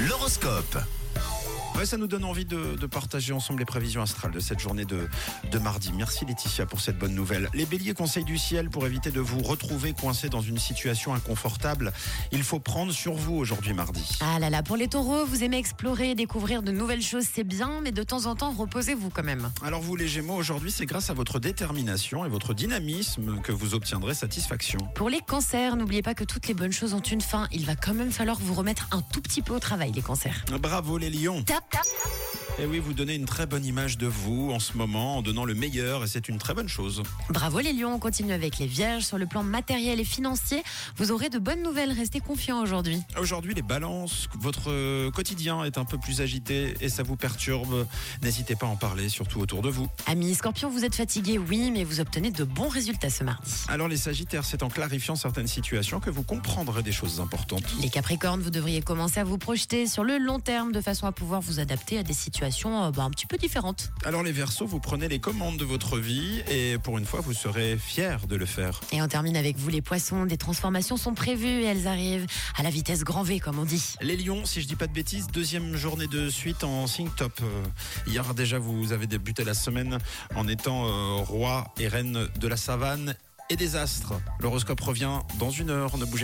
L'horoscope. Ouais, ça nous donne envie de, de partager ensemble les prévisions astrales de cette journée de, de mardi. Merci Laetitia pour cette bonne nouvelle. Les béliers conseillent du ciel pour éviter de vous retrouver coincé dans une situation inconfortable. Il faut prendre sur vous aujourd'hui mardi. Ah là là, pour les taureaux, vous aimez explorer, découvrir de nouvelles choses, c'est bien, mais de temps en temps, reposez-vous quand même. Alors vous les gémeaux, aujourd'hui c'est grâce à votre détermination et votre dynamisme que vous obtiendrez satisfaction. Pour les cancers, n'oubliez pas que toutes les bonnes choses ont une fin. Il va quand même falloir vous remettre un tout petit peu au travail, les cancers. Bravo les lions. up, up, up. Et oui, vous donnez une très bonne image de vous en ce moment en donnant le meilleur et c'est une très bonne chose. Bravo les lions, on continue avec les vierges. Sur le plan matériel et financier, vous aurez de bonnes nouvelles, restez confiants aujourd'hui. Aujourd'hui, les balances, votre quotidien est un peu plus agité et ça vous perturbe. N'hésitez pas à en parler, surtout autour de vous. Amis scorpions, vous êtes fatigués, oui, mais vous obtenez de bons résultats ce mardi. Alors les sagittaires, c'est en clarifiant certaines situations que vous comprendrez des choses importantes. Les capricornes, vous devriez commencer à vous projeter sur le long terme de façon à pouvoir vous adapter à des situations euh, bah, un petit peu différentes. Alors les versos, vous prenez les commandes de votre vie et pour une fois, vous serez fiers de le faire. Et on termine avec vous les poissons, des transformations sont prévues et elles arrivent à la vitesse grand V comme on dit. Les lions, si je dis pas de bêtises, deuxième journée de suite en signe top. Euh, hier déjà, vous avez débuté la semaine en étant euh, roi et reine de la savane et des astres. L'horoscope revient dans une heure. Ne bougez